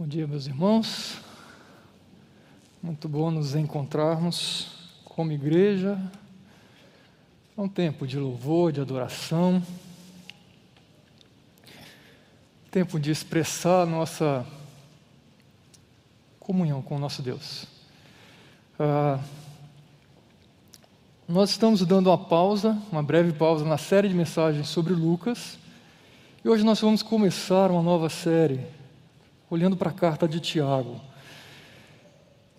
Bom dia, meus irmãos. Muito bom nos encontrarmos como igreja. É um tempo de louvor, de adoração. Tempo de expressar nossa comunhão com o nosso Deus. Ah, nós estamos dando uma pausa, uma breve pausa na série de mensagens sobre Lucas. E hoje nós vamos começar uma nova série, olhando para a carta de Tiago.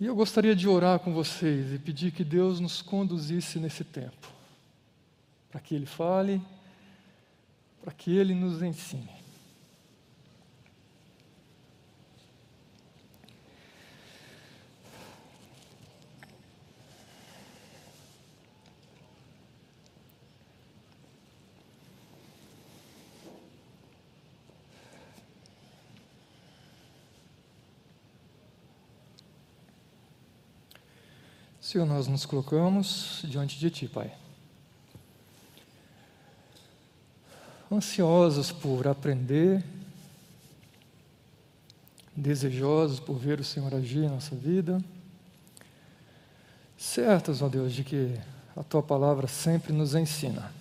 E eu gostaria de orar com vocês e pedir que Deus nos conduzisse nesse tempo, para que Ele fale, para que Ele nos ensine. Senhor, nós nos colocamos diante de Ti, Pai. Ansiosos por aprender, desejosos por ver o Senhor agir em nossa vida, certos, ó Deus, de que a Tua palavra sempre nos ensina.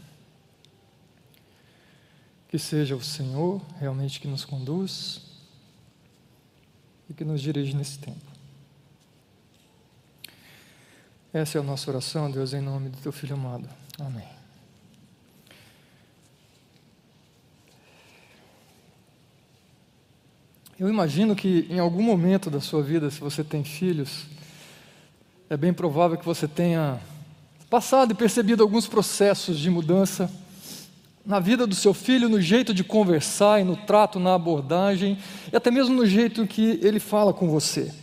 Que seja o Senhor realmente que nos conduz e que nos dirige nesse tempo. Essa é a nossa oração, Deus, em nome do Teu Filho amado. Amém. Eu imagino que em algum momento da sua vida, se você tem filhos, é bem provável que você tenha passado e percebido alguns processos de mudança na vida do seu filho, no jeito de conversar e no trato, na abordagem, e até mesmo no jeito que ele fala com você.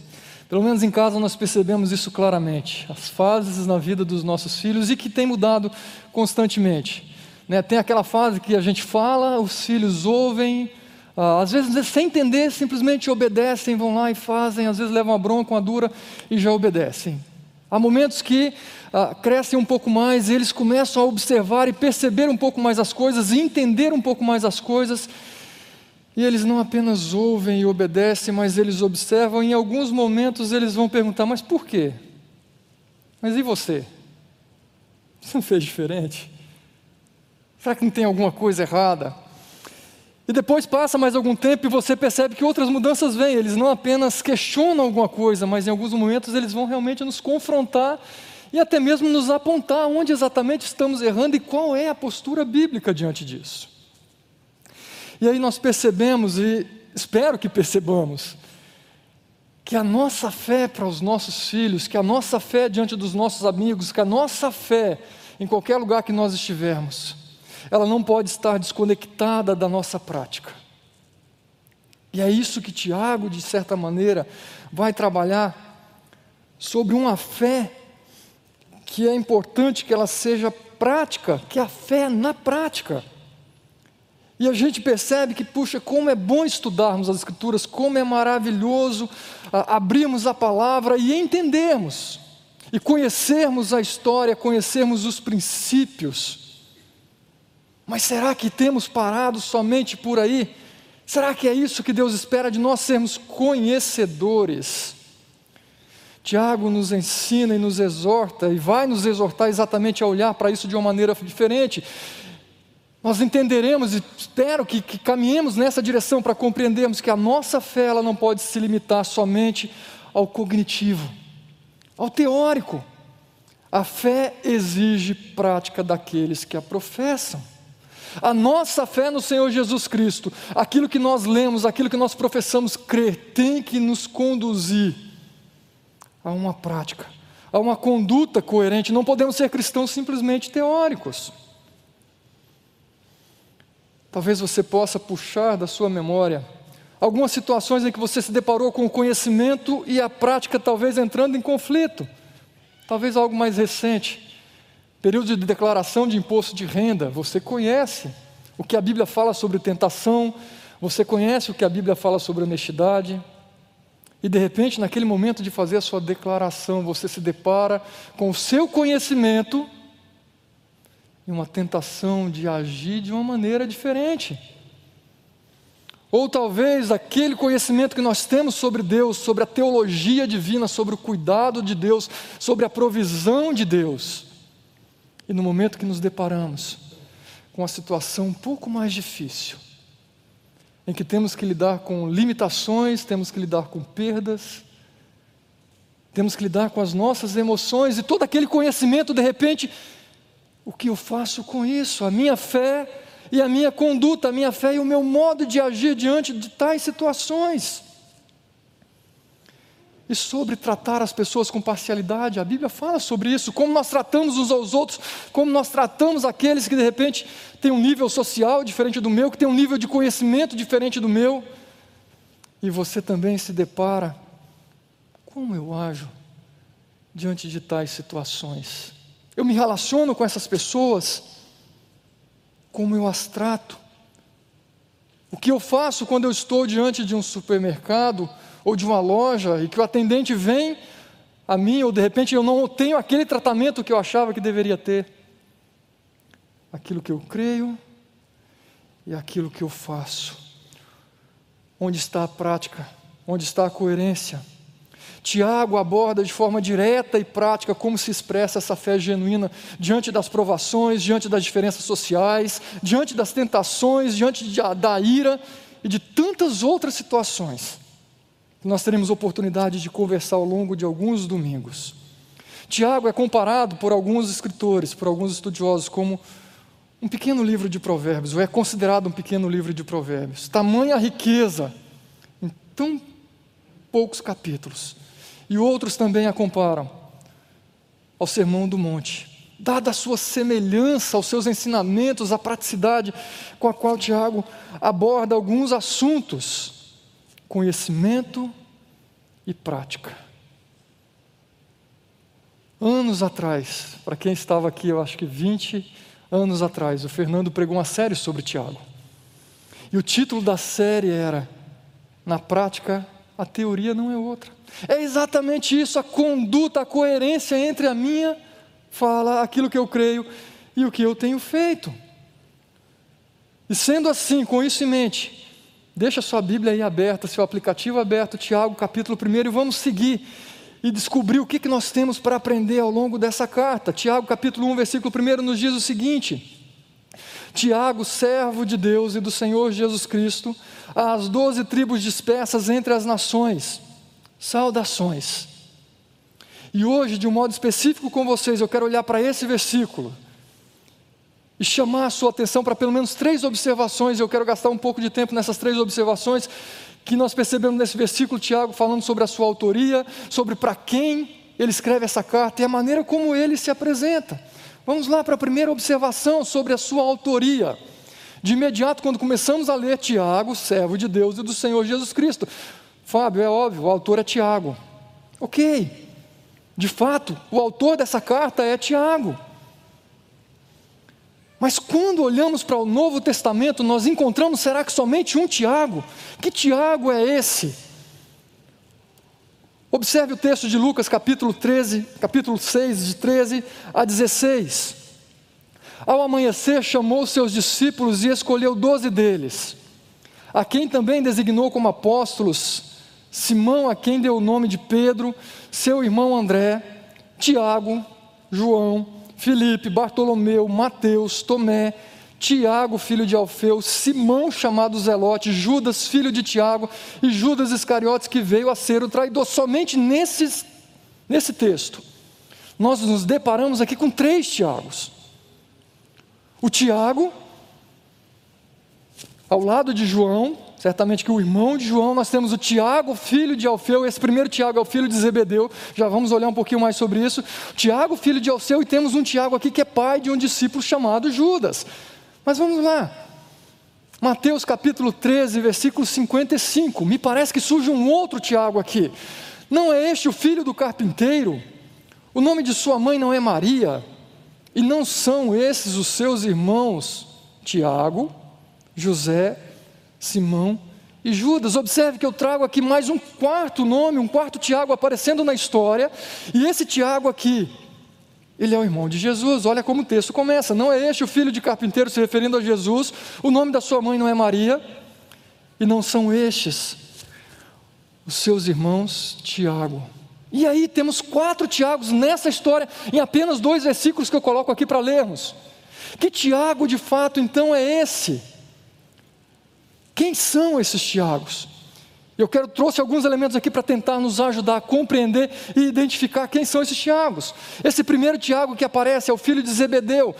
Pelo menos em casa nós percebemos isso claramente, as fases na vida dos nossos filhos e que tem mudado constantemente. Né? Tem aquela fase que a gente fala, os filhos ouvem, ah, às vezes sem entender, simplesmente obedecem, vão lá e fazem, às vezes levam a bronca, uma dura e já obedecem. Há momentos que ah, crescem um pouco mais e eles começam a observar e perceber um pouco mais as coisas e entender um pouco mais as coisas e eles não apenas ouvem e obedecem, mas eles observam, e em alguns momentos eles vão perguntar: mas por quê? Mas e você? Você não fez diferente? Será que não tem alguma coisa errada? E depois passa mais algum tempo e você percebe que outras mudanças vêm. Eles não apenas questionam alguma coisa, mas em alguns momentos eles vão realmente nos confrontar e até mesmo nos apontar onde exatamente estamos errando e qual é a postura bíblica diante disso. E aí nós percebemos, e espero que percebamos, que a nossa fé para os nossos filhos, que a nossa fé diante dos nossos amigos, que a nossa fé em qualquer lugar que nós estivermos, ela não pode estar desconectada da nossa prática. E é isso que Tiago, de certa maneira, vai trabalhar sobre uma fé que é importante que ela seja prática, que a fé na prática. E a gente percebe que, puxa, como é bom estudarmos as Escrituras, como é maravilhoso ah, abrirmos a palavra e entendermos, e conhecermos a história, conhecermos os princípios. Mas será que temos parado somente por aí? Será que é isso que Deus espera de nós sermos conhecedores? Tiago nos ensina e nos exorta, e vai nos exortar exatamente a olhar para isso de uma maneira diferente nós entenderemos e espero que, que caminhemos nessa direção para compreendermos que a nossa fé ela não pode se limitar somente ao cognitivo, ao teórico. A fé exige prática daqueles que a professam. A nossa fé no Senhor Jesus Cristo, aquilo que nós lemos, aquilo que nós professamos crer, tem que nos conduzir a uma prática, a uma conduta coerente. Não podemos ser cristãos simplesmente teóricos. Talvez você possa puxar da sua memória algumas situações em que você se deparou com o conhecimento e a prática talvez entrando em conflito. Talvez algo mais recente, período de declaração de imposto de renda, você conhece o que a Bíblia fala sobre tentação, você conhece o que a Bíblia fala sobre honestidade, e de repente, naquele momento de fazer a sua declaração, você se depara com o seu conhecimento e uma tentação de agir de uma maneira diferente. Ou talvez aquele conhecimento que nós temos sobre Deus, sobre a teologia divina, sobre o cuidado de Deus, sobre a provisão de Deus. E no momento que nos deparamos com a situação um pouco mais difícil, em que temos que lidar com limitações, temos que lidar com perdas, temos que lidar com as nossas emoções e todo aquele conhecimento, de repente, o que eu faço com isso? A minha fé e a minha conduta, a minha fé e o meu modo de agir diante de tais situações. E sobre tratar as pessoas com parcialidade, a Bíblia fala sobre isso, como nós tratamos uns aos outros, como nós tratamos aqueles que de repente têm um nível social diferente do meu, que têm um nível de conhecimento diferente do meu. E você também se depara, como eu ajo diante de tais situações? Eu me relaciono com essas pessoas, como eu as trato? O que eu faço quando eu estou diante de um supermercado? ou de uma loja e que o atendente vem a mim, ou de repente eu não tenho aquele tratamento que eu achava que deveria ter. Aquilo que eu creio e aquilo que eu faço. Onde está a prática? Onde está a coerência? Tiago aborda de forma direta e prática como se expressa essa fé genuína diante das provações, diante das diferenças sociais, diante das tentações, diante da ira e de tantas outras situações nós teremos oportunidade de conversar ao longo de alguns domingos. Tiago é comparado por alguns escritores, por alguns estudiosos, como um pequeno livro de provérbios, ou é considerado um pequeno livro de provérbios. Tamanha riqueza em tão poucos capítulos. E outros também a comparam ao Sermão do Monte, dada a sua semelhança aos seus ensinamentos, a praticidade com a qual Tiago aborda alguns assuntos conhecimento e prática. Anos atrás, para quem estava aqui, eu acho que 20 anos atrás, o Fernando pregou uma série sobre Tiago. E o título da série era Na prática, a teoria não é outra. É exatamente isso, a conduta, a coerência entre a minha fala, aquilo que eu creio e o que eu tenho feito. E sendo assim, com isso em mente, Deixa sua Bíblia aí aberta, seu aplicativo aberto, Tiago, capítulo 1, e vamos seguir e descobrir o que, que nós temos para aprender ao longo dessa carta. Tiago, capítulo 1, versículo 1, nos diz o seguinte: Tiago, servo de Deus e do Senhor Jesus Cristo, às doze tribos dispersas entre as nações, saudações. E hoje, de um modo específico com vocês, eu quero olhar para esse versículo e chamar a sua atenção para pelo menos três observações. Eu quero gastar um pouco de tempo nessas três observações que nós percebemos nesse versículo, Tiago, falando sobre a sua autoria, sobre para quem ele escreve essa carta e a maneira como ele se apresenta. Vamos lá para a primeira observação sobre a sua autoria. De imediato, quando começamos a ler Tiago, servo de Deus e do Senhor Jesus Cristo. Fábio, é óbvio, o autor é Tiago. Ok. De fato, o autor dessa carta é Tiago. Mas quando olhamos para o Novo Testamento, nós encontramos, será que somente um Tiago? Que Tiago é esse? Observe o texto de Lucas, capítulo 13, capítulo 6, de 13 a 16. Ao amanhecer, chamou seus discípulos e escolheu doze deles, a quem também designou como apóstolos Simão, a quem deu o nome de Pedro, seu irmão André, Tiago, João, Filipe, Bartolomeu, Mateus, Tomé, Tiago, filho de Alfeu, Simão, chamado Zelote, Judas, filho de Tiago, e Judas Iscariotes, que veio a ser o traidor. Somente nesses, nesse texto, nós nos deparamos aqui com três Tiagos. O Tiago, ao lado de João, Certamente que o irmão de João, nós temos o Tiago, filho de Alfeu, esse primeiro Tiago é o filho de Zebedeu, já vamos olhar um pouquinho mais sobre isso. Tiago, filho de Alfeu, e temos um Tiago aqui que é pai de um discípulo chamado Judas. Mas vamos lá. Mateus capítulo 13, versículo 55. Me parece que surge um outro Tiago aqui. Não é este o filho do carpinteiro? O nome de sua mãe não é Maria? E não são esses os seus irmãos Tiago, José Simão e Judas. Observe que eu trago aqui mais um quarto nome, um quarto Tiago aparecendo na história, e esse Tiago aqui, ele é o irmão de Jesus. Olha como o texto começa: não é este o filho de carpinteiro se referindo a Jesus, o nome da sua mãe não é Maria, E não são estes os seus irmãos Tiago. E aí temos quatro Tiagos nessa história, em apenas dois versículos que eu coloco aqui para lermos. Que Tiago de fato então é esse? Quem são esses Tiagos? Eu quero trouxe alguns elementos aqui para tentar nos ajudar a compreender e identificar quem são esses Tiagos. Esse primeiro Tiago que aparece é o filho de Zebedeu.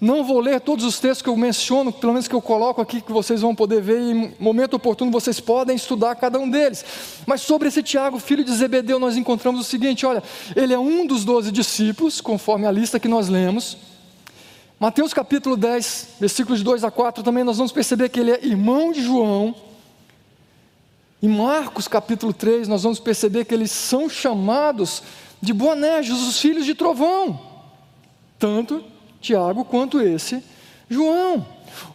Não vou ler todos os textos que eu menciono, pelo menos que eu coloco aqui, que vocês vão poder ver, e em momento oportuno vocês podem estudar cada um deles. Mas sobre esse Tiago, filho de Zebedeu, nós encontramos o seguinte: olha, ele é um dos doze discípulos, conforme a lista que nós lemos. Mateus capítulo 10, versículos 2 a 4, também nós vamos perceber que ele é irmão de João. Em Marcos capítulo 3, nós vamos perceber que eles são chamados de Boanerges, os filhos de trovão. Tanto Tiago quanto esse João.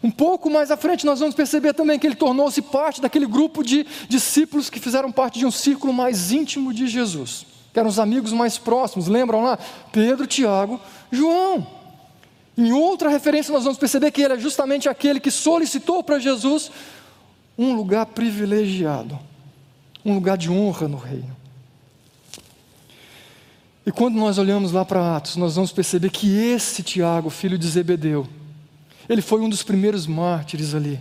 Um pouco mais à frente, nós vamos perceber também que ele tornou-se parte daquele grupo de discípulos que fizeram parte de um círculo mais íntimo de Jesus, que eram os amigos mais próximos. Lembram lá? Pedro, Tiago, João. Em outra referência, nós vamos perceber que ele é justamente aquele que solicitou para Jesus um lugar privilegiado, um lugar de honra no reino. E quando nós olhamos lá para Atos, nós vamos perceber que esse Tiago, filho de Zebedeu, ele foi um dos primeiros mártires ali.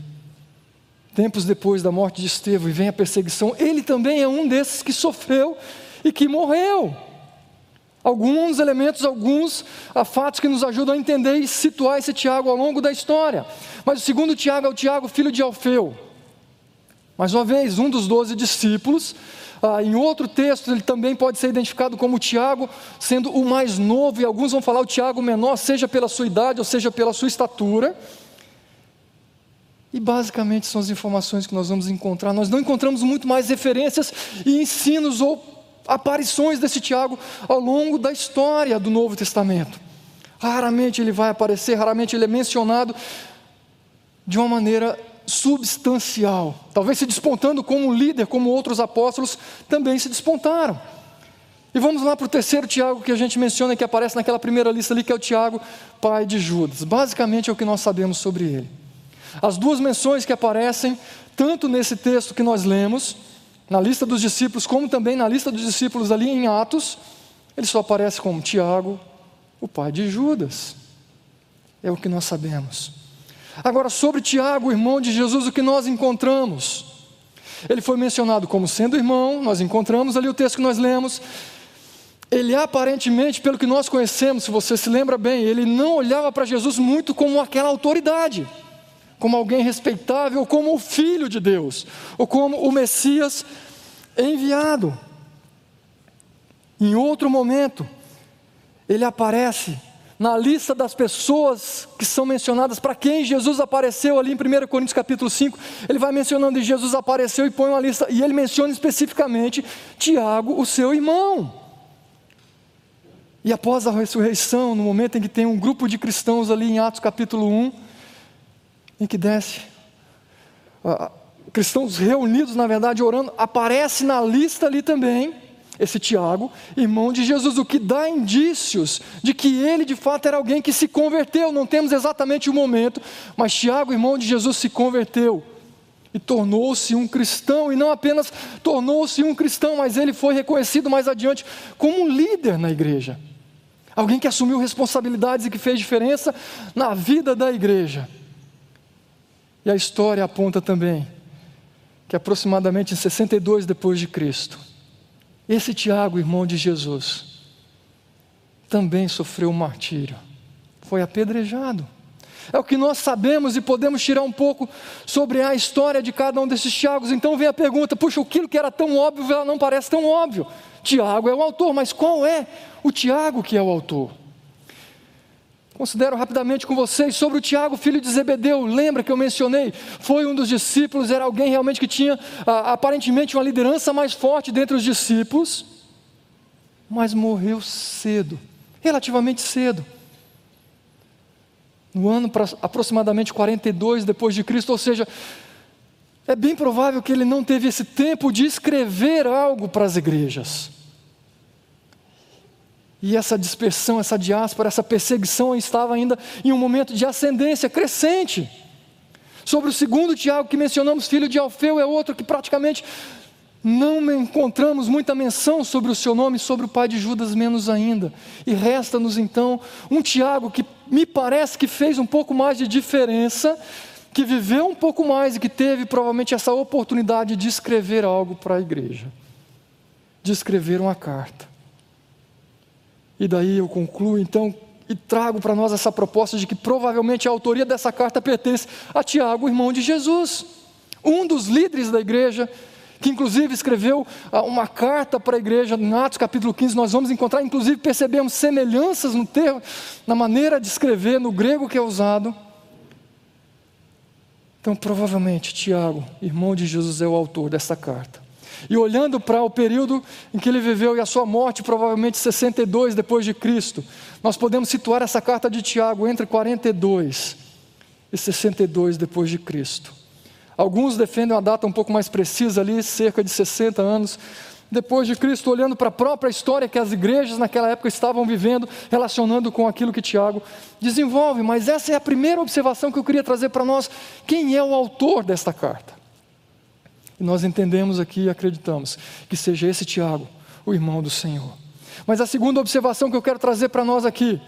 Tempos depois da morte de Estevão e vem a perseguição, ele também é um desses que sofreu e que morreu. Alguns elementos, alguns fatos que nos ajudam a entender e situar esse Tiago ao longo da história. Mas o segundo Tiago é o Tiago, filho de Alfeu. Mais uma vez, um dos doze discípulos. Ah, em outro texto, ele também pode ser identificado como Tiago, sendo o mais novo, e alguns vão falar o Tiago menor, seja pela sua idade ou seja pela sua estatura. E basicamente são as informações que nós vamos encontrar. Nós não encontramos muito mais referências e ensinos ou aparições desse Tiago ao longo da história do Novo Testamento. Raramente ele vai aparecer, raramente ele é mencionado de uma maneira substancial, talvez se despontando como líder, como outros apóstolos também se despontaram. E vamos lá para o terceiro Tiago que a gente menciona, que aparece naquela primeira lista ali, que é o Tiago, pai de Judas. Basicamente é o que nós sabemos sobre ele. As duas menções que aparecem, tanto nesse texto que nós lemos, na lista dos discípulos, como também na lista dos discípulos ali em Atos, ele só aparece como Tiago, o pai de Judas. É o que nós sabemos. Agora, sobre Tiago, irmão de Jesus, o que nós encontramos? Ele foi mencionado como sendo irmão, nós encontramos ali o texto que nós lemos. Ele aparentemente, pelo que nós conhecemos, se você se lembra bem, ele não olhava para Jesus muito como aquela autoridade, como alguém respeitável, como o filho de Deus, ou como o Messias enviado. Em outro momento, ele aparece na lista das pessoas que são mencionadas para quem Jesus apareceu ali em 1 Coríntios capítulo 5, ele vai mencionando que Jesus apareceu e põe uma lista, e ele menciona especificamente Tiago, o seu irmão. E após a ressurreição, no momento em que tem um grupo de cristãos ali em Atos capítulo 1, em que desce, uh, cristãos reunidos, na verdade, orando, aparece na lista ali também, esse Tiago, irmão de Jesus, o que dá indícios de que ele de fato era alguém que se converteu. Não temos exatamente o momento, mas Tiago, irmão de Jesus, se converteu e tornou-se um cristão, e não apenas tornou-se um cristão, mas ele foi reconhecido mais adiante como um líder na igreja. Alguém que assumiu responsabilidades e que fez diferença na vida da igreja. E a história aponta também que aproximadamente em 62 depois de Cristo, esse Tiago, irmão de Jesus, também sofreu um martírio, foi apedrejado. É o que nós sabemos e podemos tirar um pouco sobre a história de cada um desses Tiagos. Então vem a pergunta: puxa, aquilo que era tão óbvio não parece tão óbvio. Tiago é o autor, mas qual é o Tiago que é o autor? Considero rapidamente com vocês sobre o Tiago, filho de Zebedeu. Lembra que eu mencionei? Foi um dos discípulos, era alguém realmente que tinha ah, aparentemente uma liderança mais forte dentre os discípulos, mas morreu cedo, relativamente cedo. No ano aproximadamente 42 depois de Cristo, ou seja, é bem provável que ele não teve esse tempo de escrever algo para as igrejas. E essa dispersão, essa diáspora, essa perseguição estava ainda em um momento de ascendência crescente. Sobre o segundo Tiago que mencionamos, filho de Alfeu, é outro que praticamente não encontramos muita menção sobre o seu nome, sobre o pai de Judas, menos ainda. E resta-nos então um Tiago que me parece que fez um pouco mais de diferença, que viveu um pouco mais e que teve provavelmente essa oportunidade de escrever algo para a igreja, de escrever uma carta. E daí eu concluo então e trago para nós essa proposta de que provavelmente a autoria dessa carta pertence a Tiago, irmão de Jesus, um dos líderes da igreja que inclusive escreveu ah, uma carta para a igreja em Atos capítulo 15, nós vamos encontrar, inclusive percebemos semelhanças no termo, na maneira de escrever, no grego que é usado. Então, provavelmente, Tiago, irmão de Jesus, é o autor dessa carta. E olhando para o período em que ele viveu e a sua morte, provavelmente 62 depois de Cristo, nós podemos situar essa carta de Tiago entre 42 e 62 depois de Cristo. Alguns defendem uma data um pouco mais precisa ali, cerca de 60 anos depois de Cristo, olhando para a própria história que as igrejas naquela época estavam vivendo, relacionando com aquilo que Tiago desenvolve. Mas essa é a primeira observação que eu queria trazer para nós: quem é o autor desta carta? Nós entendemos aqui e acreditamos que seja esse Tiago, o irmão do Senhor. Mas a segunda observação que eu quero trazer para nós aqui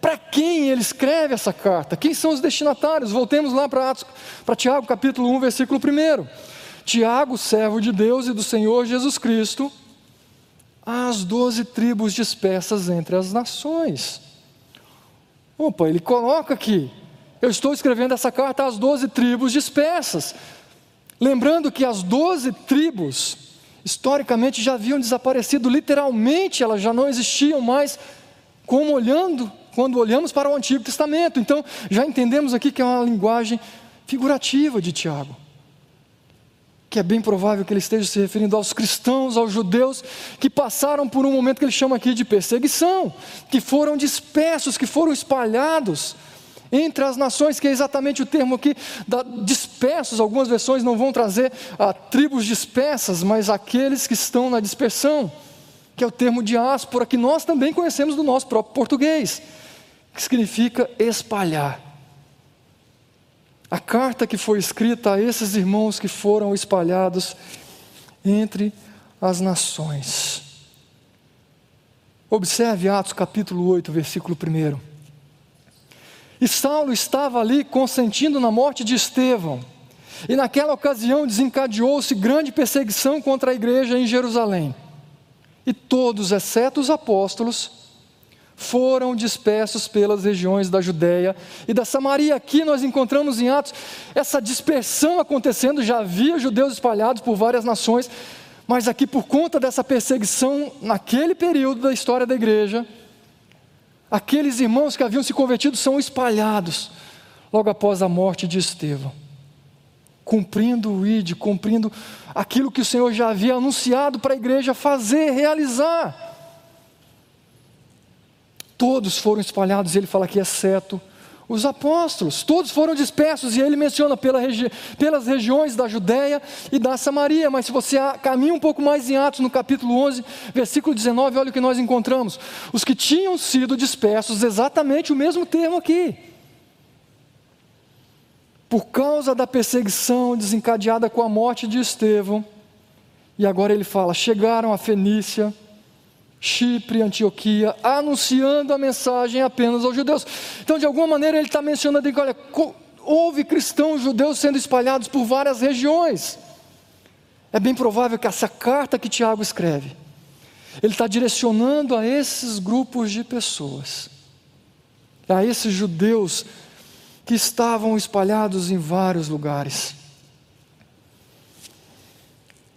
para quem ele escreve essa carta? Quem são os destinatários? Voltemos lá para Tiago, capítulo 1, versículo 1. Tiago, servo de Deus e do Senhor Jesus Cristo, às doze tribos dispersas entre as nações. Opa, ele coloca aqui, eu estou escrevendo essa carta às doze tribos dispersas. Lembrando que as doze tribos, historicamente, já haviam desaparecido, literalmente elas já não existiam mais, como olhando quando olhamos para o Antigo Testamento. Então, já entendemos aqui que é uma linguagem figurativa de Tiago. Que é bem provável que ele esteja se referindo aos cristãos, aos judeus, que passaram por um momento que ele chama aqui de perseguição, que foram dispersos, que foram espalhados entre as nações, que é exatamente o termo aqui, da, dispersos. Algumas versões não vão trazer a tribos dispersas, mas aqueles que estão na dispersão, que é o termo diáspora, que nós também conhecemos do nosso próprio português que significa espalhar. A carta que foi escrita a esses irmãos que foram espalhados entre as nações. Observe Atos capítulo 8, versículo 1. E Saulo estava ali consentindo na morte de Estevão. E naquela ocasião desencadeou-se grande perseguição contra a igreja em Jerusalém. E todos, exceto os apóstolos, foram dispersos pelas regiões da Judéia e da Samaria. Aqui nós encontramos em Atos essa dispersão acontecendo, já havia judeus espalhados por várias nações, mas aqui por conta dessa perseguição, naquele período da história da igreja, aqueles irmãos que haviam se convertido são espalhados logo após a morte de Estevão. Cumprindo o ID, cumprindo aquilo que o Senhor já havia anunciado para a igreja fazer, realizar. Todos foram espalhados, ele fala aqui, exceto os apóstolos. Todos foram dispersos, e ele menciona pela regi pelas regiões da Judéia e da Samaria. Mas se você caminha um pouco mais em Atos, no capítulo 11, versículo 19, olha o que nós encontramos. Os que tinham sido dispersos, exatamente o mesmo termo aqui. Por causa da perseguição desencadeada com a morte de Estevão, e agora ele fala: chegaram a Fenícia, Chipre, Antioquia, anunciando a mensagem apenas aos judeus. Então, de alguma maneira, ele está mencionando que, olha, houve cristãos judeus sendo espalhados por várias regiões. É bem provável que essa carta que Tiago escreve, ele está direcionando a esses grupos de pessoas, a esses judeus que estavam espalhados em vários lugares.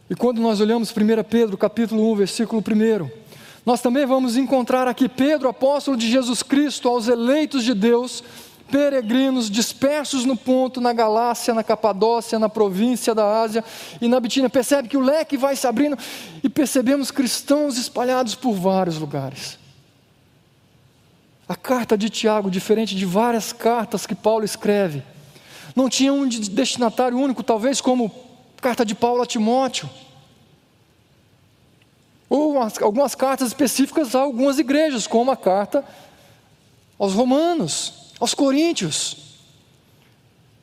E quando nós olhamos 1 Pedro capítulo 1, versículo 1, nós também vamos encontrar aqui Pedro, apóstolo de Jesus Cristo, aos eleitos de Deus, peregrinos dispersos no ponto, na Galácia, na Capadócia, na província da Ásia e na Bitínia. Percebe que o leque vai se abrindo e percebemos cristãos espalhados por vários lugares. A carta de Tiago, diferente de várias cartas que Paulo escreve, não tinha um destinatário único, talvez como carta de Paulo a Timóteo ou algumas cartas específicas a algumas igrejas, como a carta aos Romanos, aos Coríntios.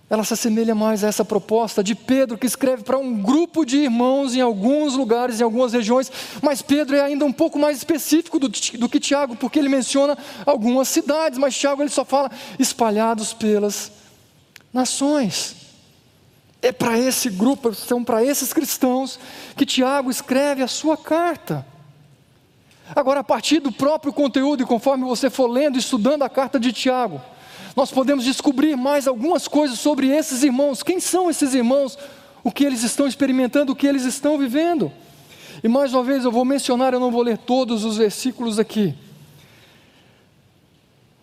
ela se assemelha mais a essa proposta de Pedro, que escreve para um grupo de irmãos em alguns lugares, em algumas regiões, mas Pedro é ainda um pouco mais específico do, do que Tiago, porque ele menciona algumas cidades, mas Tiago ele só fala espalhados pelas nações. É para esse grupo, são para esses cristãos que Tiago escreve a sua carta. Agora, a partir do próprio conteúdo, e conforme você for lendo e estudando a carta de Tiago, nós podemos descobrir mais algumas coisas sobre esses irmãos. Quem são esses irmãos? O que eles estão experimentando, o que eles estão vivendo. E mais uma vez eu vou mencionar, eu não vou ler todos os versículos aqui.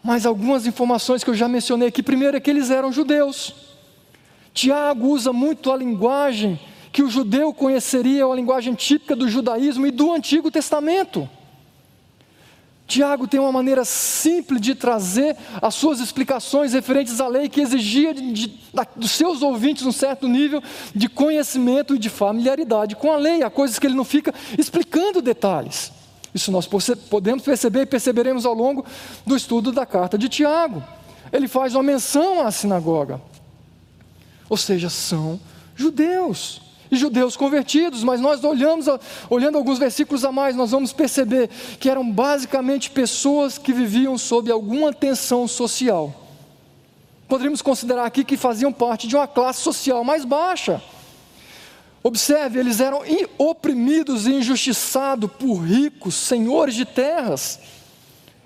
Mas algumas informações que eu já mencionei aqui. Primeiro é que eles eram judeus. Tiago usa muito a linguagem que o judeu conheceria, a linguagem típica do judaísmo e do Antigo Testamento. Tiago tem uma maneira simples de trazer as suas explicações referentes à lei que exigia de, de, dos seus ouvintes um certo nível de conhecimento e de familiaridade com a lei. Há coisas que ele não fica explicando detalhes. Isso nós podemos perceber e perceberemos ao longo do estudo da carta de Tiago. Ele faz uma menção à sinagoga, ou seja, são judeus e judeus convertidos, mas nós olhamos, olhando alguns versículos a mais, nós vamos perceber que eram basicamente pessoas que viviam sob alguma tensão social. Poderíamos considerar aqui que faziam parte de uma classe social mais baixa. Observe, eles eram oprimidos e injustiçados por ricos, senhores de terras,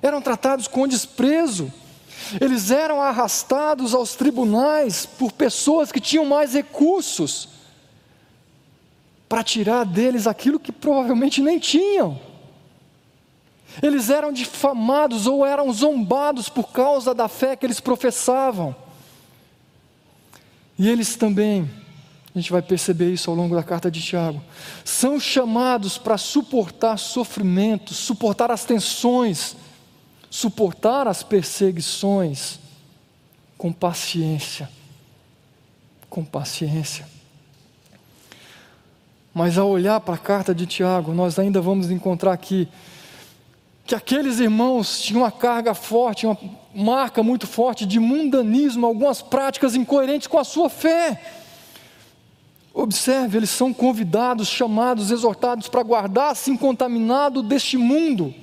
eram tratados com desprezo. Eles eram arrastados aos tribunais por pessoas que tinham mais recursos para tirar deles aquilo que provavelmente nem tinham. Eles eram difamados ou eram zombados por causa da fé que eles professavam. E eles também, a gente vai perceber isso ao longo da carta de Tiago, são chamados para suportar sofrimentos, suportar as tensões, suportar as perseguições com paciência. Com paciência. Mas ao olhar para a carta de Tiago, nós ainda vamos encontrar aqui que aqueles irmãos tinham uma carga forte, uma marca muito forte de mundanismo, algumas práticas incoerentes com a sua fé. Observe, eles são convidados, chamados, exortados para guardar-se incontaminado deste mundo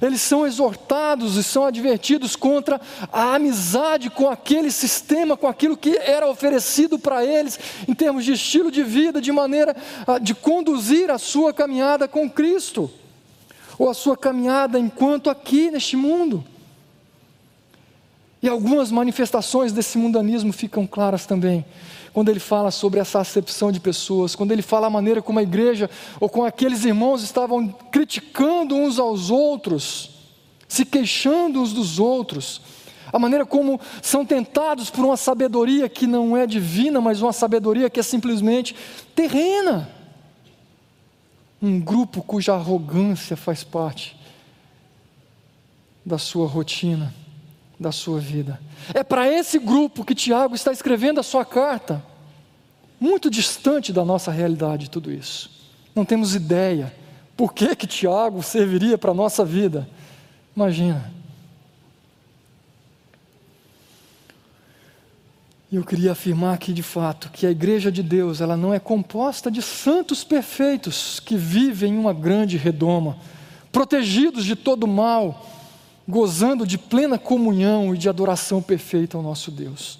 eles são exortados e são advertidos contra a amizade com aquele sistema, com aquilo que era oferecido para eles, em termos de estilo de vida, de maneira de conduzir a sua caminhada com Cristo, ou a sua caminhada enquanto aqui neste mundo. E algumas manifestações desse mundanismo ficam claras também quando ele fala sobre essa acepção de pessoas, quando ele fala a maneira como a igreja ou com aqueles irmãos estavam criticando uns aos outros, se queixando uns dos outros, a maneira como são tentados por uma sabedoria que não é divina, mas uma sabedoria que é simplesmente terrena. Um grupo cuja arrogância faz parte da sua rotina da sua vida. É para esse grupo que Tiago está escrevendo a sua carta. Muito distante da nossa realidade tudo isso. Não temos ideia por que que Tiago serviria para a nossa vida. Imagina. E eu queria afirmar aqui de fato que a igreja de Deus, ela não é composta de santos perfeitos que vivem em uma grande redoma, protegidos de todo mal, gozando de plena comunhão e de adoração perfeita ao nosso Deus.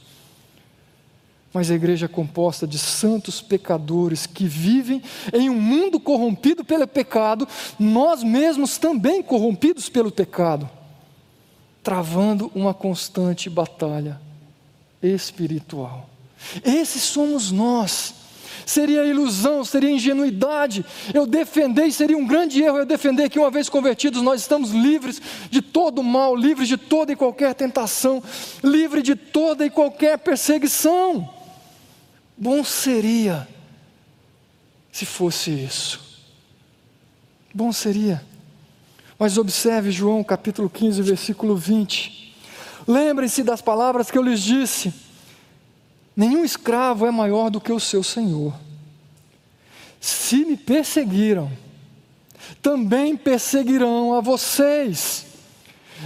Mas a igreja é composta de santos pecadores que vivem em um mundo corrompido pelo pecado, nós mesmos também corrompidos pelo pecado, travando uma constante batalha espiritual. Esses somos nós seria ilusão, seria ingenuidade. Eu defender, seria um grande erro eu defender que uma vez convertidos nós estamos livres de todo mal, livres de toda e qualquer tentação, livres de toda e qualquer perseguição. Bom seria se fosse isso. Bom seria. Mas observe João capítulo 15, versículo 20. Lembrem-se das palavras que eu lhes disse Nenhum escravo é maior do que o seu senhor. Se me perseguiram, também perseguirão a vocês.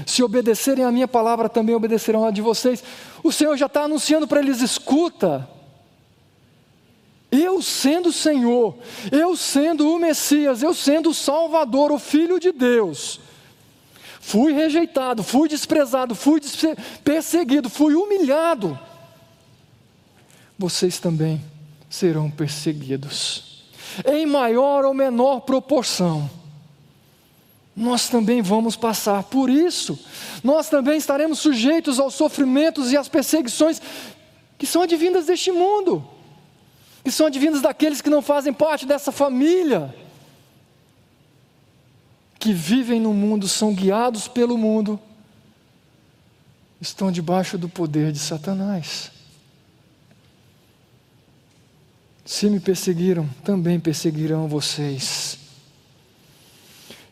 Se obedecerem a minha palavra, também obedecerão a de vocês. o Senhor já está anunciando para eles: escuta, eu sendo o Senhor, eu sendo o Messias, eu sendo o Salvador, o Filho de Deus, fui rejeitado, fui desprezado, fui perseguido, fui humilhado. Vocês também serão perseguidos, em maior ou menor proporção nós também vamos passar por isso. Nós também estaremos sujeitos aos sofrimentos e às perseguições que são advindas deste mundo, que são advindas daqueles que não fazem parte dessa família, que vivem no mundo, são guiados pelo mundo, estão debaixo do poder de Satanás. Se me perseguiram, também perseguirão vocês.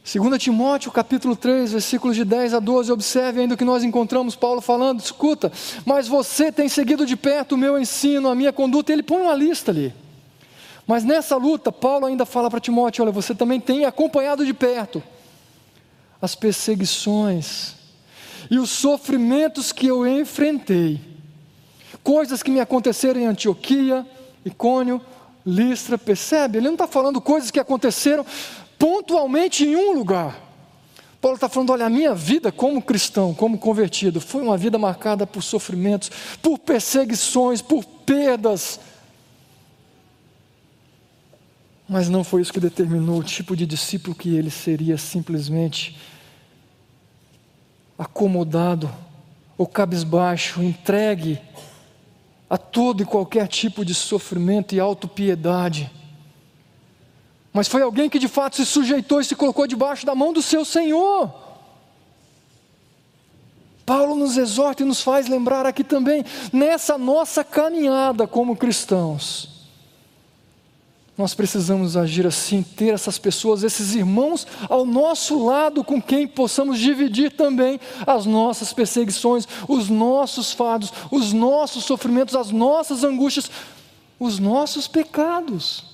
2 Timóteo capítulo 3, versículos de 10 a 12, observe ainda o que nós encontramos Paulo falando, escuta, mas você tem seguido de perto o meu ensino, a minha conduta, ele põe uma lista ali. Mas nessa luta, Paulo ainda fala para Timóteo: olha, você também tem acompanhado de perto as perseguições e os sofrimentos que eu enfrentei, coisas que me aconteceram em Antioquia, Icônio, Listra, percebe? Ele não está falando coisas que aconteceram pontualmente em um lugar. Paulo está falando: olha, a minha vida como cristão, como convertido, foi uma vida marcada por sofrimentos, por perseguições, por perdas. Mas não foi isso que determinou o tipo de discípulo que ele seria simplesmente acomodado ou cabisbaixo, entregue a todo e qualquer tipo de sofrimento e autopiedade mas foi alguém que de fato se sujeitou e se colocou debaixo da mão do seu Senhor. Paulo nos exorta e nos faz lembrar aqui também, nessa nossa caminhada como cristãos, nós precisamos agir assim, ter essas pessoas, esses irmãos ao nosso lado, com quem possamos dividir também as nossas perseguições, os nossos fados, os nossos sofrimentos, as nossas angústias, os nossos pecados.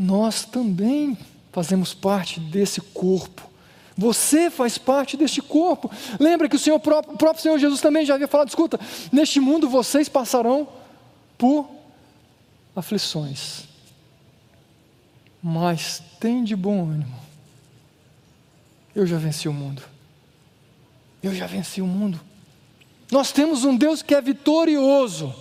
nós também fazemos parte desse corpo. Você faz parte deste corpo. Lembra que o, Senhor, o próprio Senhor Jesus também já havia falado: escuta, neste mundo vocês passarão por aflições, mas tem de bom ânimo. Eu já venci o mundo. Eu já venci o mundo. Nós temos um Deus que é vitorioso.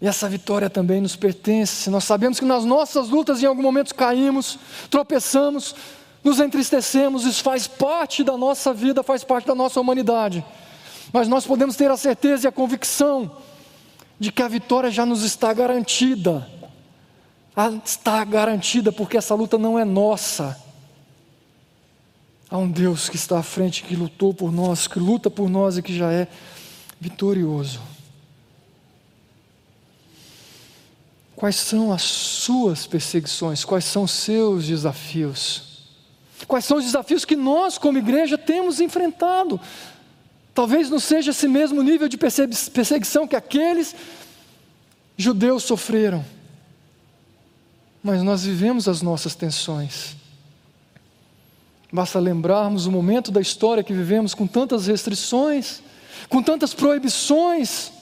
E essa vitória também nos pertence. Nós sabemos que nas nossas lutas, em algum momento, caímos, tropeçamos, nos entristecemos, isso faz parte da nossa vida, faz parte da nossa humanidade. Mas nós podemos ter a certeza e a convicção de que a vitória já nos está garantida. Está garantida porque essa luta não é nossa. Há um Deus que está à frente, que lutou por nós, que luta por nós e que já é vitorioso. Quais são as suas perseguições? Quais são os seus desafios? Quais são os desafios que nós, como igreja, temos enfrentado? Talvez não seja esse mesmo nível de perseguição que aqueles judeus sofreram, mas nós vivemos as nossas tensões. Basta lembrarmos o momento da história que vivemos com tantas restrições, com tantas proibições,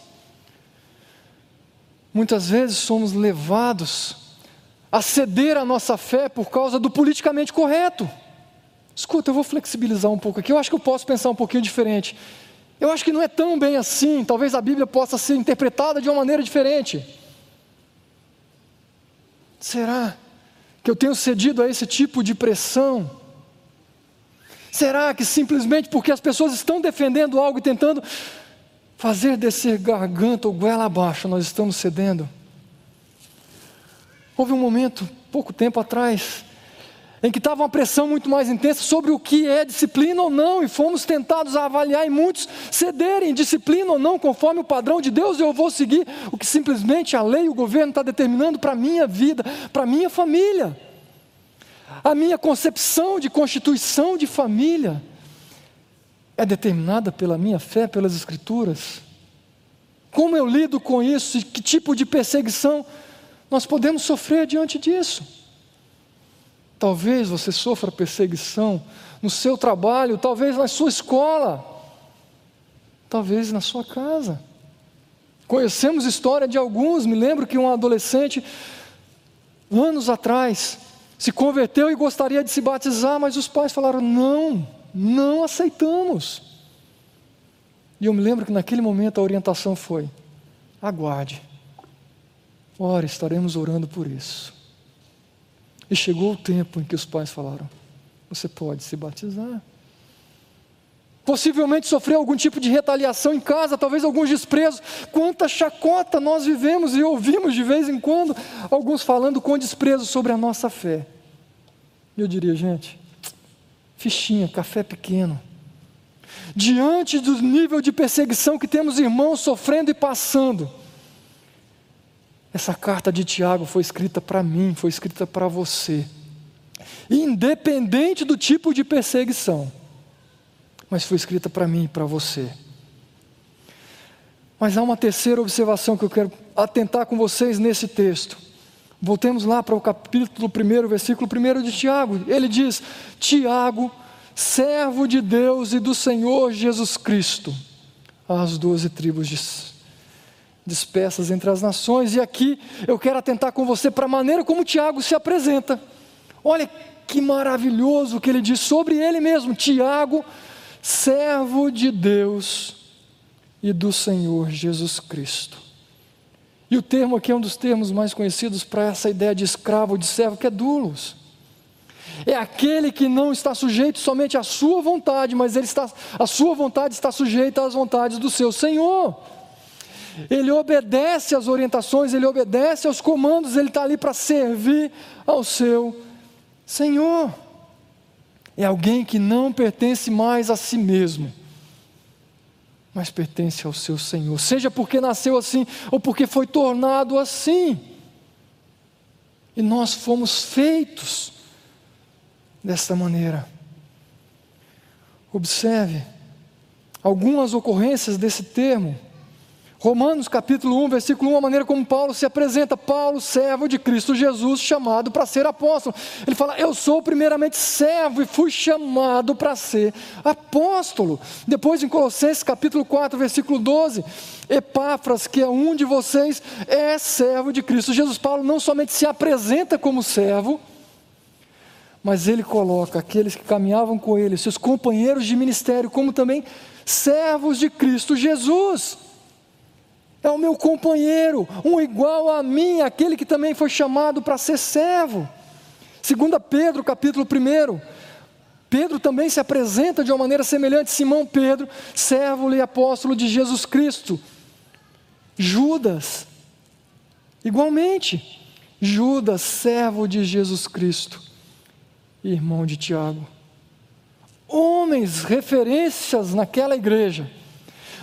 Muitas vezes somos levados a ceder a nossa fé por causa do politicamente correto. Escuta, eu vou flexibilizar um pouco aqui, eu acho que eu posso pensar um pouquinho diferente. Eu acho que não é tão bem assim, talvez a Bíblia possa ser interpretada de uma maneira diferente. Será que eu tenho cedido a esse tipo de pressão? Será que simplesmente porque as pessoas estão defendendo algo e tentando fazer descer garganta ou goela abaixo, nós estamos cedendo. Houve um momento, pouco tempo atrás, em que estava uma pressão muito mais intensa sobre o que é disciplina ou não, e fomos tentados a avaliar e muitos cederem disciplina ou não, conforme o padrão de Deus, eu vou seguir o que simplesmente a lei e o governo está determinando para a minha vida, para a minha família. A minha concepção de constituição de família é determinada pela minha fé, pelas Escrituras. Como eu lido com isso e que tipo de perseguição nós podemos sofrer diante disso? Talvez você sofra perseguição no seu trabalho, talvez na sua escola, talvez na sua casa. Conhecemos história de alguns, me lembro que um adolescente, anos atrás, se converteu e gostaria de se batizar, mas os pais falaram: não, não aceitamos. E eu me lembro que naquele momento a orientação foi: aguarde, ora, estaremos orando por isso. E chegou o tempo em que os pais falaram: Você pode se batizar. Possivelmente sofreu algum tipo de retaliação em casa, talvez alguns desprezos. Quanta chacota nós vivemos e ouvimos de vez em quando, alguns falando com desprezo sobre a nossa fé. Eu diria, gente, fichinha, café pequeno. Diante do nível de perseguição que temos irmãos sofrendo e passando, essa carta de Tiago foi escrita para mim, foi escrita para você. Independente do tipo de perseguição, mas foi escrita para mim e para você. Mas há uma terceira observação que eu quero atentar com vocês nesse texto. Voltemos lá para o capítulo 1, versículo 1 de Tiago. Ele diz: Tiago, servo de Deus e do Senhor Jesus Cristo, às doze tribos de dispersas entre as nações. E aqui eu quero atentar com você para a maneira como Tiago se apresenta. Olha que maravilhoso que ele diz sobre ele mesmo: Tiago, servo de Deus e do Senhor Jesus Cristo. E o termo aqui é um dos termos mais conhecidos para essa ideia de escravo, de servo, que é dulos. É aquele que não está sujeito somente à sua vontade, mas ele está, a sua vontade está sujeita às vontades do seu Senhor ele obedece às orientações, ele obedece aos comandos, ele está ali para servir ao seu Senhor. É alguém que não pertence mais a si mesmo, mas pertence ao seu Senhor, seja porque nasceu assim ou porque foi tornado assim. E nós fomos feitos desta maneira. Observe algumas ocorrências desse termo Romanos capítulo 1, versículo 1, a maneira como Paulo se apresenta, Paulo, servo de Cristo Jesus, chamado para ser apóstolo. Ele fala: Eu sou primeiramente servo e fui chamado para ser apóstolo. Depois, em Colossenses capítulo 4, versículo 12, Epáfras, que é um de vocês, é servo de Cristo Jesus. Paulo não somente se apresenta como servo, mas ele coloca aqueles que caminhavam com ele, seus companheiros de ministério, como também servos de Cristo Jesus é o meu companheiro, um igual a mim, aquele que também foi chamado para ser servo. Segunda Pedro, capítulo 1, Pedro também se apresenta de uma maneira semelhante, Simão Pedro, servo e apóstolo de Jesus Cristo. Judas, igualmente, Judas, servo de Jesus Cristo, irmão de Tiago. Homens, referências naquela igreja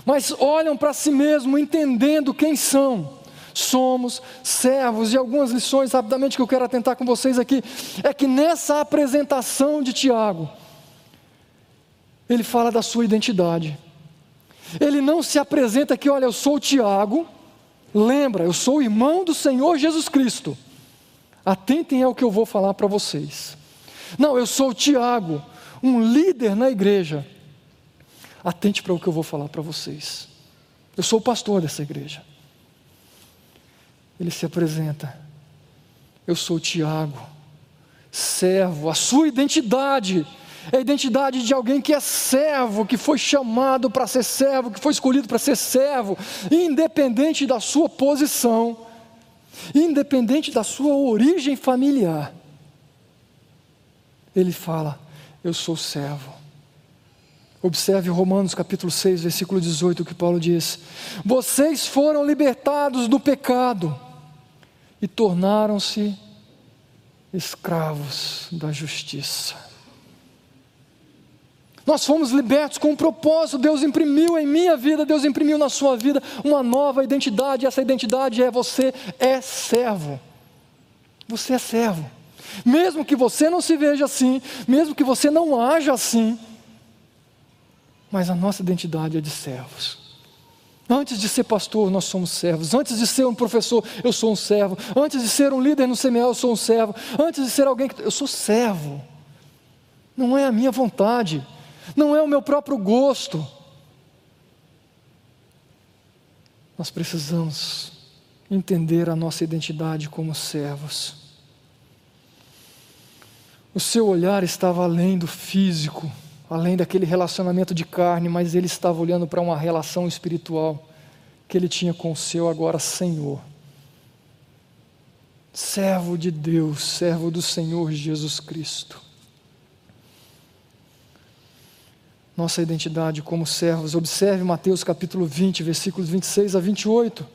mas olham para si mesmo entendendo quem são. Somos servos, e algumas lições rapidamente que eu quero atentar com vocês aqui, é que nessa apresentação de Tiago, ele fala da sua identidade. Ele não se apresenta que, olha, eu sou Tiago, lembra, eu sou irmão do Senhor Jesus Cristo. Atentem ao que eu vou falar para vocês. Não, eu sou Tiago, um líder na igreja. Atente para o que eu vou falar para vocês. Eu sou o pastor dessa igreja. Ele se apresenta. Eu sou Tiago, servo. A sua identidade é a identidade de alguém que é servo, que foi chamado para ser servo, que foi escolhido para ser servo, independente da sua posição, independente da sua origem familiar. Ele fala: Eu sou servo. Observe Romanos capítulo 6, versículo 18, que Paulo diz: Vocês foram libertados do pecado e tornaram-se escravos da justiça. Nós fomos libertos com um propósito, Deus imprimiu em minha vida, Deus imprimiu na sua vida uma nova identidade, essa identidade é você é servo. Você é servo. Mesmo que você não se veja assim, mesmo que você não haja assim, mas a nossa identidade é de servos. Antes de ser pastor, nós somos servos. Antes de ser um professor, eu sou um servo. Antes de ser um líder no CML, eu sou um servo. Antes de ser alguém que. Eu sou servo. Não é a minha vontade. Não é o meu próprio gosto. Nós precisamos entender a nossa identidade como servos. O seu olhar estava além do físico, além daquele relacionamento de carne, mas ele estava olhando para uma relação espiritual que ele tinha com o seu agora Senhor. Servo de Deus, servo do Senhor Jesus Cristo. Nossa identidade como servos. Observe Mateus capítulo 20, versículos 26 a 28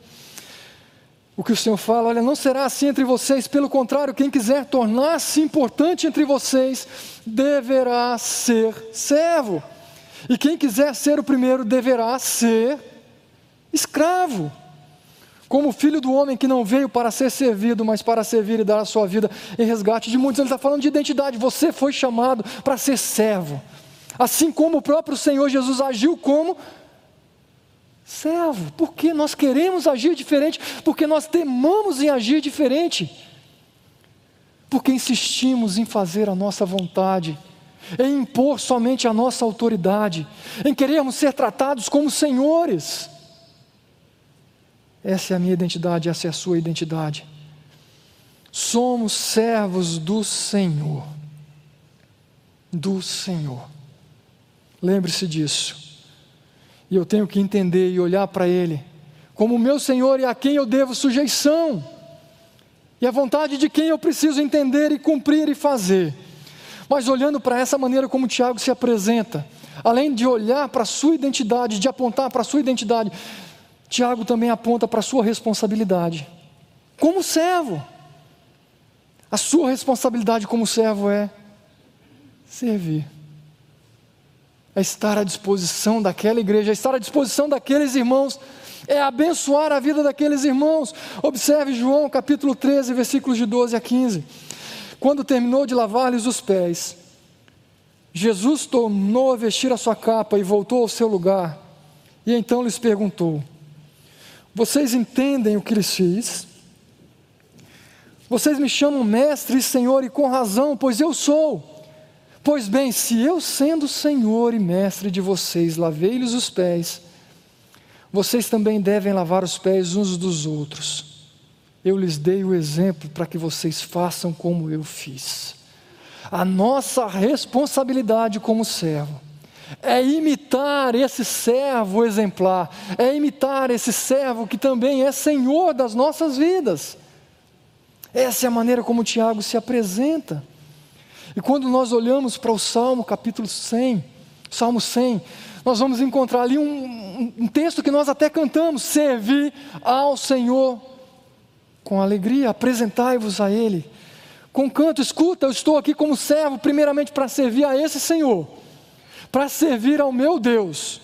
o que o Senhor fala, olha, não será assim entre vocês, pelo contrário, quem quiser tornar-se importante entre vocês, deverá ser servo. E quem quiser ser o primeiro, deverá ser escravo. Como filho do homem que não veio para ser servido, mas para servir e dar a sua vida em resgate de muitos. Ele está falando de identidade. Você foi chamado para ser servo. Assim como o próprio Senhor Jesus agiu como servo, porque nós queremos agir diferente, porque nós temamos em agir diferente, porque insistimos em fazer a nossa vontade, em impor somente a nossa autoridade, em querermos ser tratados como senhores. Essa é a minha identidade, essa é a sua identidade. Somos servos do Senhor. Do Senhor. Lembre-se disso. E eu tenho que entender e olhar para Ele como meu Senhor e a quem eu devo sujeição, e a vontade de quem eu preciso entender e cumprir e fazer. Mas olhando para essa maneira como Tiago se apresenta, além de olhar para a sua identidade, de apontar para a sua identidade, Tiago também aponta para a sua responsabilidade. Como servo, a sua responsabilidade como servo é servir é estar à disposição daquela igreja, é estar à disposição daqueles irmãos, é abençoar a vida daqueles irmãos. Observe João capítulo 13, versículos de 12 a 15. Quando terminou de lavar-lhes os pés, Jesus tornou a vestir a sua capa e voltou ao seu lugar. E então lhes perguntou: Vocês entendem o que lhes fiz? Vocês me chamam mestre e senhor, e com razão, pois eu sou. Pois bem, se eu, sendo Senhor e Mestre de vocês, lavei-lhes os pés, vocês também devem lavar os pés uns dos outros. Eu lhes dei o exemplo para que vocês façam como eu fiz. A nossa responsabilidade como servo é imitar esse servo exemplar, é imitar esse servo que também é Senhor das nossas vidas. Essa é a maneira como Tiago se apresenta. E quando nós olhamos para o Salmo capítulo 100, Salmo 100, nós vamos encontrar ali um, um texto que nós até cantamos: servir ao Senhor com alegria, apresentai-vos a Ele. Com canto, escuta, eu estou aqui como servo, primeiramente para servir a esse Senhor, para servir ao meu Deus,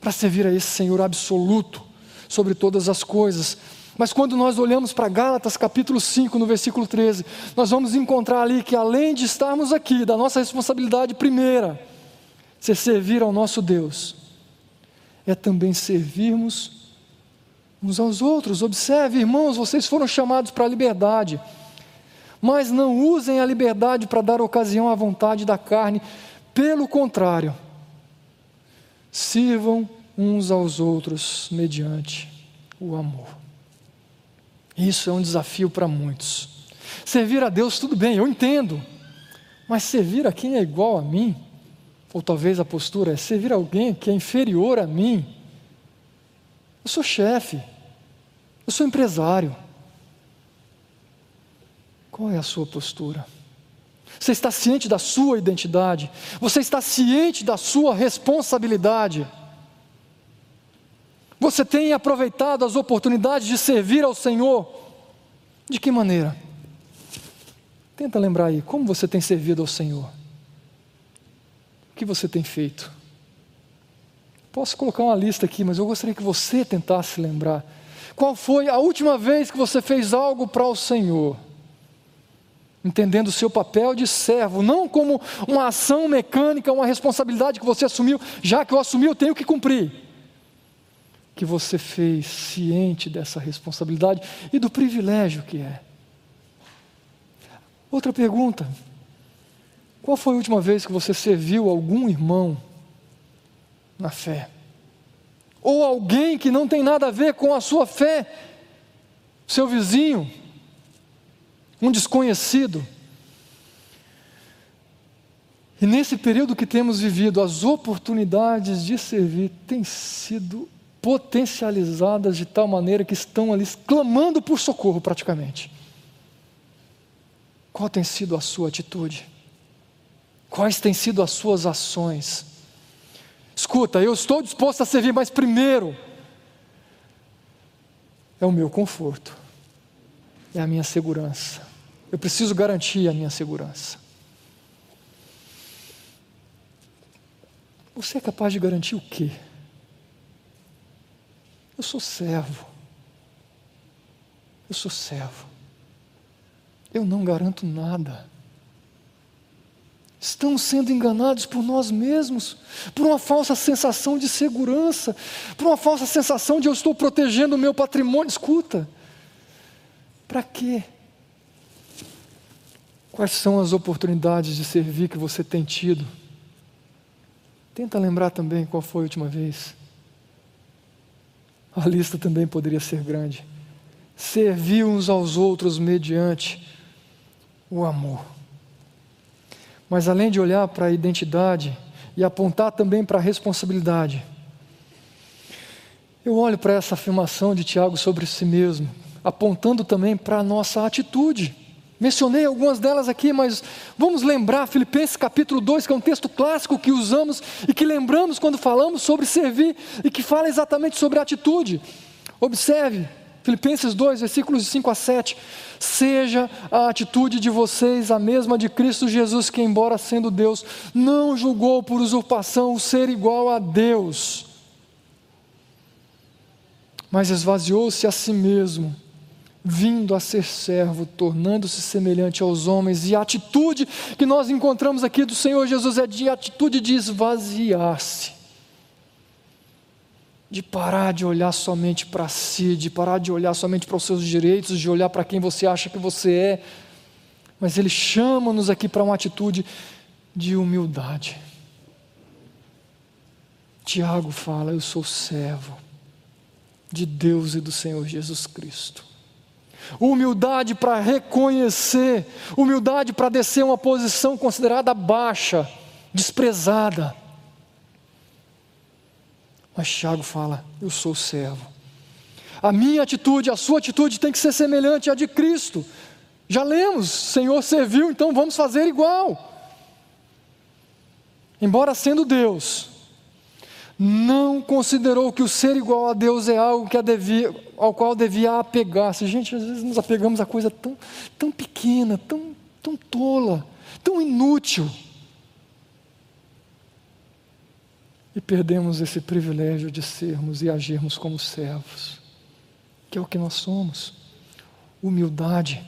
para servir a esse Senhor absoluto sobre todas as coisas mas quando nós olhamos para Gálatas capítulo 5, no versículo 13, nós vamos encontrar ali que além de estarmos aqui, da nossa responsabilidade primeira, ser servir ao nosso Deus, é também servirmos uns aos outros. Observe, irmãos, vocês foram chamados para a liberdade, mas não usem a liberdade para dar ocasião à vontade da carne, pelo contrário, sirvam uns aos outros mediante o amor. Isso é um desafio para muitos. Servir a Deus, tudo bem, eu entendo, mas servir a quem é igual a mim, ou talvez a postura é servir alguém que é inferior a mim. Eu sou chefe, eu sou empresário. Qual é a sua postura? Você está ciente da sua identidade? Você está ciente da sua responsabilidade? Você tem aproveitado as oportunidades de servir ao Senhor? De que maneira? Tenta lembrar aí, como você tem servido ao Senhor? O que você tem feito? Posso colocar uma lista aqui, mas eu gostaria que você tentasse lembrar. Qual foi a última vez que você fez algo para o Senhor? Entendendo o seu papel de servo, não como uma ação mecânica, uma responsabilidade que você assumiu, já que eu assumi, eu tenho que cumprir que você fez ciente dessa responsabilidade e do privilégio que é. Outra pergunta: qual foi a última vez que você serviu algum irmão na fé? Ou alguém que não tem nada a ver com a sua fé? Seu vizinho, um desconhecido. E nesse período que temos vivido, as oportunidades de servir têm sido potencializadas de tal maneira que estão ali clamando por socorro praticamente. Qual tem sido a sua atitude? Quais têm sido as suas ações? Escuta, eu estou disposto a servir, mas primeiro é o meu conforto, é a minha segurança. Eu preciso garantir a minha segurança. Você é capaz de garantir o quê? Eu sou servo. Eu sou servo. Eu não garanto nada. Estamos sendo enganados por nós mesmos, por uma falsa sensação de segurança, por uma falsa sensação de eu estou protegendo o meu patrimônio. Escuta, para quê? Quais são as oportunidades de servir que você tem tido? Tenta lembrar também qual foi a última vez a lista também poderia ser grande. Servir uns aos outros mediante o amor. Mas além de olhar para a identidade e apontar também para a responsabilidade, eu olho para essa afirmação de Tiago sobre si mesmo, apontando também para a nossa atitude. Mencionei algumas delas aqui, mas vamos lembrar Filipenses capítulo 2, que é um texto clássico que usamos e que lembramos quando falamos sobre servir e que fala exatamente sobre atitude. Observe, Filipenses 2, versículos de 5 a 7. Seja a atitude de vocês a mesma de Cristo Jesus, que, embora sendo Deus, não julgou por usurpação o ser igual a Deus, mas esvaziou-se a si mesmo vindo a ser servo, tornando-se semelhante aos homens, e a atitude que nós encontramos aqui do Senhor Jesus é de atitude de esvaziar-se, de parar de olhar somente para si, de parar de olhar somente para os seus direitos, de olhar para quem você acha que você é, mas Ele chama-nos aqui para uma atitude de humildade. Tiago fala: Eu sou servo de Deus e do Senhor Jesus Cristo humildade para reconhecer, humildade para descer uma posição considerada baixa, desprezada. Mas Tiago fala: Eu sou servo. A minha atitude, a sua atitude tem que ser semelhante à de Cristo. Já lemos, Senhor serviu, então vamos fazer igual. Embora sendo Deus, não considerou que o ser igual a Deus é algo que devia, ao qual devia apegar-se. Gente, às vezes nos apegamos a coisa tão, tão pequena, tão, tão tola, tão inútil. E perdemos esse privilégio de sermos e agirmos como servos, que é o que nós somos. Humildade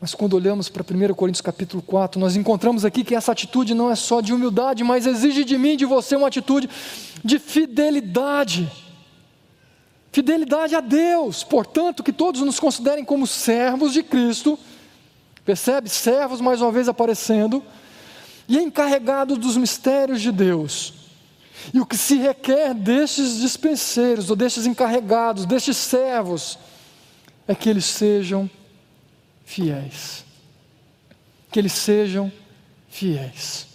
mas quando olhamos para 1 Coríntios capítulo 4, nós encontramos aqui que essa atitude não é só de humildade, mas exige de mim, de você, uma atitude de fidelidade. Fidelidade a Deus, portanto, que todos nos considerem como servos de Cristo, percebe? Servos mais uma vez aparecendo, e encarregados dos mistérios de Deus. E o que se requer destes dispenseiros, ou destes encarregados, destes servos, é que eles sejam fiéis. Que eles sejam fiéis.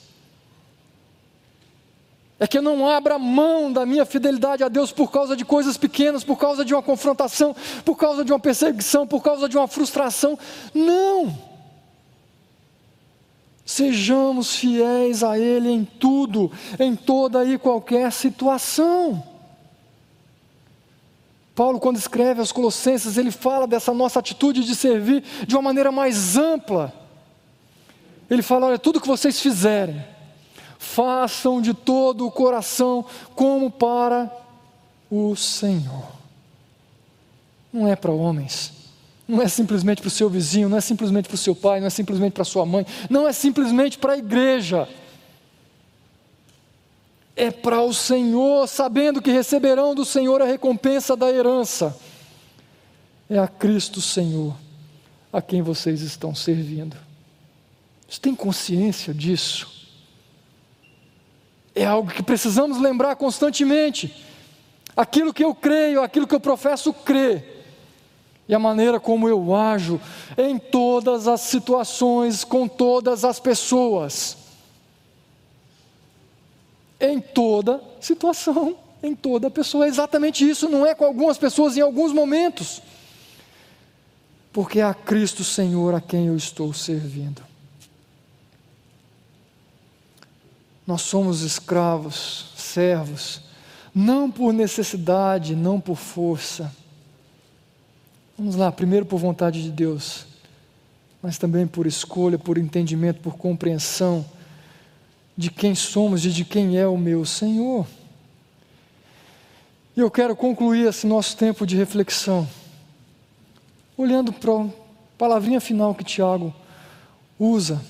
É que eu não abra mão da minha fidelidade a Deus por causa de coisas pequenas, por causa de uma confrontação, por causa de uma perseguição, por causa de uma frustração. Não! Sejamos fiéis a Ele em tudo, em toda e qualquer situação. Paulo, quando escreve aos Colossenses, ele fala dessa nossa atitude de servir de uma maneira mais ampla. Ele fala: olha, tudo que vocês fizerem, façam de todo o coração, como para o Senhor. Não é para homens, não é simplesmente para o seu vizinho, não é simplesmente para o seu pai, não é simplesmente para sua mãe, não é simplesmente para a igreja. É para o Senhor, sabendo que receberão do Senhor a recompensa da herança. É a Cristo Senhor a quem vocês estão servindo. Você tem consciência disso? É algo que precisamos lembrar constantemente. Aquilo que eu creio, aquilo que eu professo crer, e a maneira como eu ajo em todas as situações, com todas as pessoas. Em toda situação, em toda pessoa. É exatamente isso, não é com algumas pessoas em alguns momentos. Porque é a Cristo Senhor a quem eu estou servindo. Nós somos escravos, servos, não por necessidade, não por força. Vamos lá, primeiro por vontade de Deus, mas também por escolha, por entendimento, por compreensão de quem somos e de quem é o meu Senhor. E eu quero concluir esse nosso tempo de reflexão, olhando para a palavrinha final que Tiago usa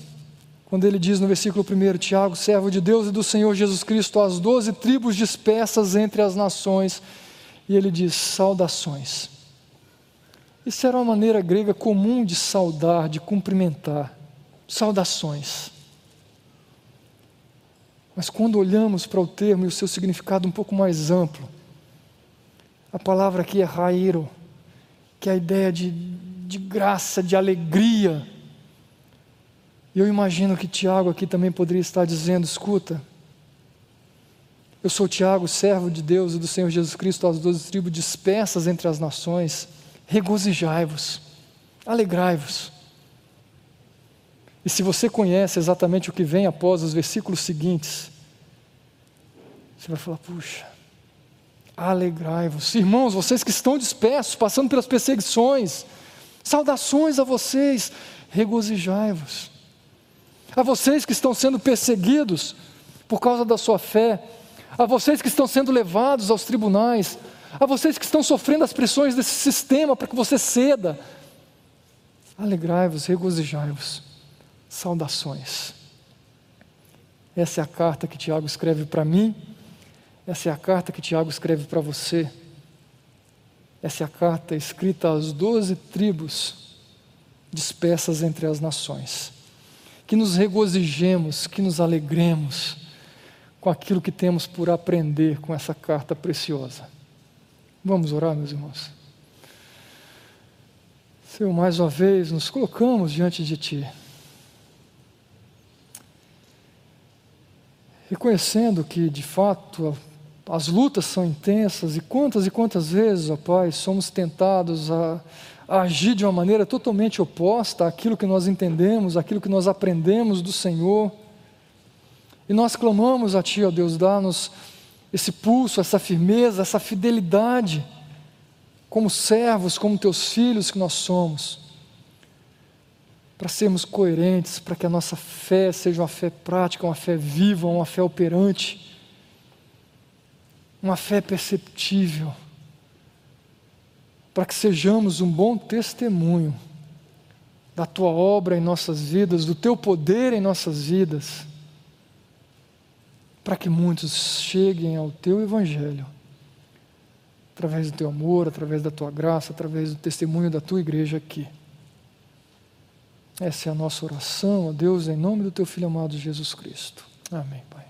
quando ele diz no versículo 1, Tiago, servo de Deus e do Senhor Jesus Cristo, às doze tribos dispersas entre as nações, e ele diz: saudações. Isso era uma maneira grega comum de saudar, de cumprimentar. Saudações. Mas quando olhamos para o termo e o seu significado um pouco mais amplo, a palavra aqui é rairo, que é a ideia de, de graça, de alegria, e eu imagino que Tiago aqui também poderia estar dizendo: escuta, eu sou Tiago, servo de Deus e do Senhor Jesus Cristo, às doze tribos dispersas entre as nações, regozijai-vos, alegrai-vos. E se você conhece exatamente o que vem após os versículos seguintes, você vai falar: puxa, alegrai-vos. Irmãos, vocês que estão dispersos, passando pelas perseguições, saudações a vocês, regozijai-vos a vocês que estão sendo perseguidos por causa da sua fé, a vocês que estão sendo levados aos tribunais, a vocês que estão sofrendo as pressões desse sistema para que você ceda. Alegrai-vos, regozijai-vos. Saudações. Essa é a carta que Tiago escreve para mim, essa é a carta que Tiago escreve para você. Essa é a carta escrita às doze tribos dispersas entre as nações que nos regozijemos, que nos alegremos com aquilo que temos por aprender com essa carta preciosa. Vamos orar, meus irmãos. Senhor, mais uma vez nos colocamos diante de Ti. Reconhecendo que, de fato, as lutas são intensas e quantas e quantas vezes, ó Pai, somos tentados a a agir de uma maneira totalmente oposta àquilo que nós entendemos, àquilo que nós aprendemos do Senhor. E nós clamamos a Ti, ó Deus, dá-nos esse pulso, essa firmeza, essa fidelidade, como servos, como Teus filhos que nós somos, para sermos coerentes, para que a nossa fé seja uma fé prática, uma fé viva, uma fé operante, uma fé perceptível para que sejamos um bom testemunho da tua obra em nossas vidas, do teu poder em nossas vidas, para que muitos cheguem ao teu evangelho, através do teu amor, através da tua graça, através do testemunho da tua igreja aqui. Essa é a nossa oração, ó Deus, em nome do teu filho amado Jesus Cristo. Amém, Pai.